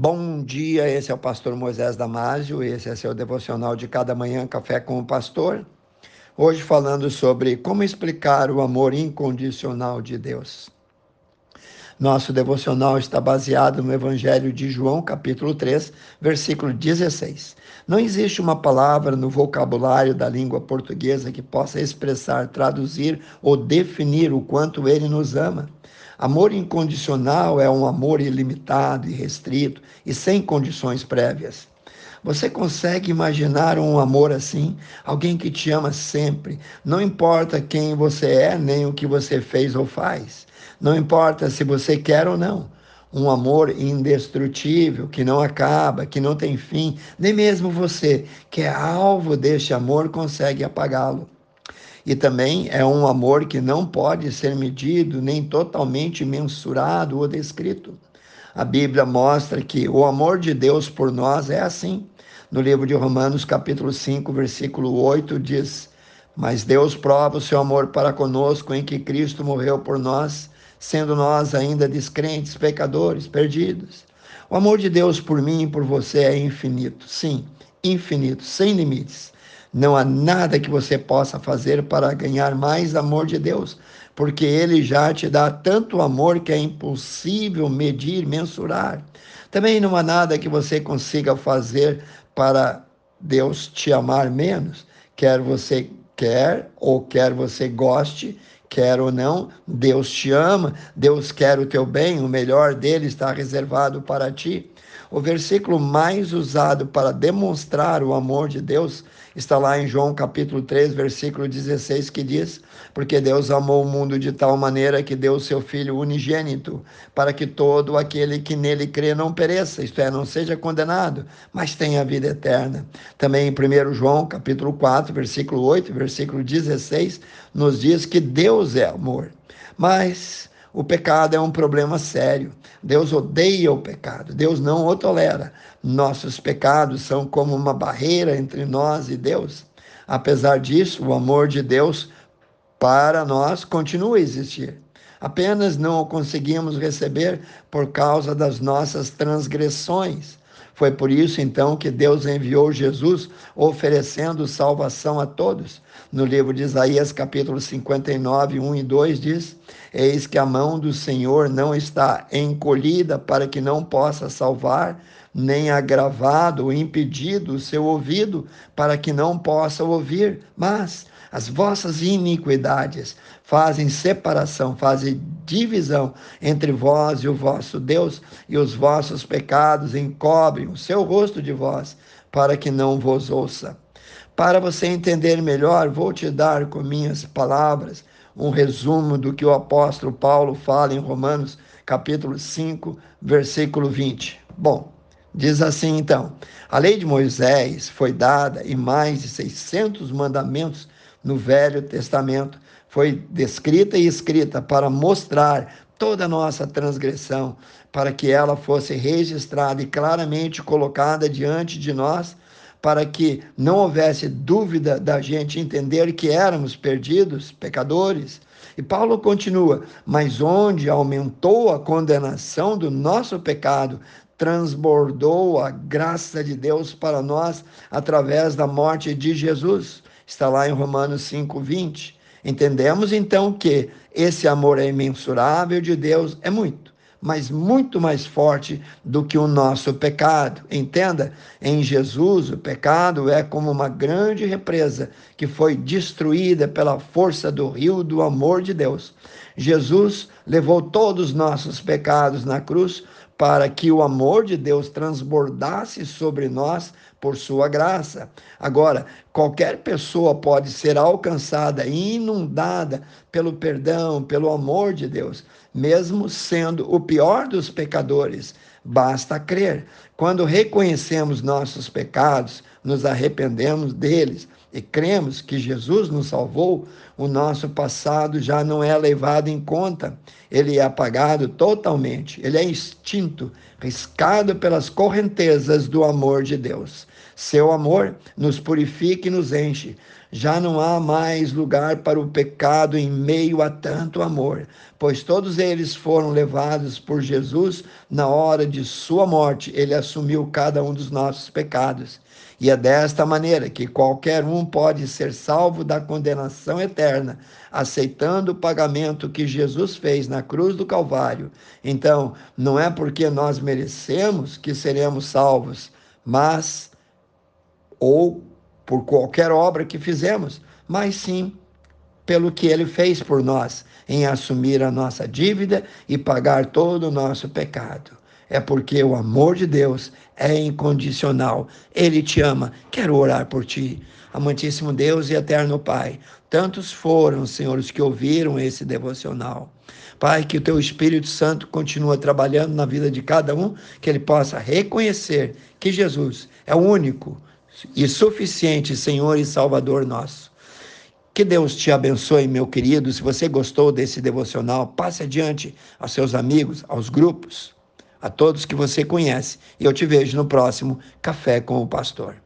Bom dia, esse é o pastor Moisés Damásio, esse é seu devocional de cada manhã, Café com o Pastor. Hoje falando sobre como explicar o amor incondicional de Deus. Nosso devocional está baseado no Evangelho de João, capítulo 3, versículo 16. Não existe uma palavra no vocabulário da língua portuguesa que possa expressar, traduzir ou definir o quanto ele nos ama. Amor incondicional é um amor ilimitado e restrito e sem condições prévias. Você consegue imaginar um amor assim? Alguém que te ama sempre, não importa quem você é, nem o que você fez ou faz. Não importa se você quer ou não. Um amor indestrutível, que não acaba, que não tem fim. Nem mesmo você, que é alvo deste amor, consegue apagá-lo. E também é um amor que não pode ser medido, nem totalmente mensurado ou descrito. A Bíblia mostra que o amor de Deus por nós é assim. No livro de Romanos, capítulo 5, versículo 8, diz: Mas Deus prova o seu amor para conosco em que Cristo morreu por nós sendo nós ainda descrentes, pecadores, perdidos. O amor de Deus por mim e por você é infinito, sim, infinito, sem limites. Não há nada que você possa fazer para ganhar mais amor de Deus, porque Ele já te dá tanto amor que é impossível medir, mensurar. Também não há nada que você consiga fazer para Deus te amar menos, quer você quer ou quer você goste, quer ou não, Deus te ama, Deus quer o teu bem, o melhor dele está reservado para ti. O versículo mais usado para demonstrar o amor de Deus está lá em João capítulo 3, versículo 16, que diz: Porque Deus amou o mundo de tal maneira que deu o seu Filho unigênito, para que todo aquele que nele crê não pereça, isto é, não seja condenado, mas tenha vida eterna. Também em 1 João capítulo 4, versículo 8, versículo 16, nos diz que Deus é amor. Mas o pecado é um problema sério. Deus odeia o pecado, Deus não o tolera. Nossos pecados são como uma barreira entre nós e Deus. Apesar disso, o amor de Deus para nós continua a existir. Apenas não o conseguimos receber por causa das nossas transgressões. Foi por isso então que Deus enviou Jesus oferecendo salvação a todos. No livro de Isaías, capítulo 59, 1 e 2 diz: Eis que a mão do Senhor não está encolhida para que não possa salvar, nem agravado ou impedido o seu ouvido para que não possa ouvir, mas as vossas iniquidades fazem separação, fazem divisão entre vós e o vosso Deus, e os vossos pecados encobrem o seu rosto de vós, para que não vos ouça. Para você entender melhor, vou te dar com minhas palavras um resumo do que o apóstolo Paulo fala em Romanos, capítulo 5, versículo 20. Bom, diz assim então: A lei de Moisés foi dada e mais de 600 mandamentos no Velho Testamento foi descrita e escrita para mostrar toda a nossa transgressão, para que ela fosse registrada e claramente colocada diante de nós, para que não houvesse dúvida da gente entender que éramos perdidos, pecadores. E Paulo continua: Mas onde aumentou a condenação do nosso pecado, transbordou a graça de Deus para nós através da morte de Jesus está lá em Romanos 5:20. Entendemos então que esse amor é imensurável de Deus é muito, mas muito mais forte do que o nosso pecado. Entenda, em Jesus o pecado é como uma grande represa que foi destruída pela força do rio do amor de Deus. Jesus levou todos os nossos pecados na cruz para que o amor de Deus transbordasse sobre nós por sua graça. Agora, qualquer pessoa pode ser alcançada e inundada pelo perdão, pelo amor de Deus, mesmo sendo o pior dos pecadores. Basta crer. Quando reconhecemos nossos pecados, nos arrependemos deles e cremos que Jesus nos salvou, o nosso passado já não é levado em conta, ele é apagado totalmente, ele é extinto, riscado pelas correntezas do amor de Deus. Seu amor nos purifica e nos enche. Já não há mais lugar para o pecado em meio a tanto amor, pois todos eles foram levados por Jesus na hora de sua morte. Ele assumiu cada um dos nossos pecados. E é desta maneira que qualquer um pode ser salvo da condenação eterna, aceitando o pagamento que Jesus fez na cruz do Calvário. Então, não é porque nós merecemos que seremos salvos, mas ou por qualquer obra que fizemos, mas sim pelo que ele fez por nós, em assumir a nossa dívida e pagar todo o nosso pecado é porque o amor de Deus é incondicional. Ele te ama. Quero orar por ti. Amantíssimo Deus e eterno Pai, tantos foram, Senhor, os que ouviram esse devocional. Pai, que o teu Espírito Santo continue trabalhando na vida de cada um, que ele possa reconhecer que Jesus é o único e suficiente Senhor e Salvador nosso. Que Deus te abençoe, meu querido. Se você gostou desse devocional, passe adiante aos seus amigos, aos grupos a todos que você conhece. E eu te vejo no próximo Café com o Pastor.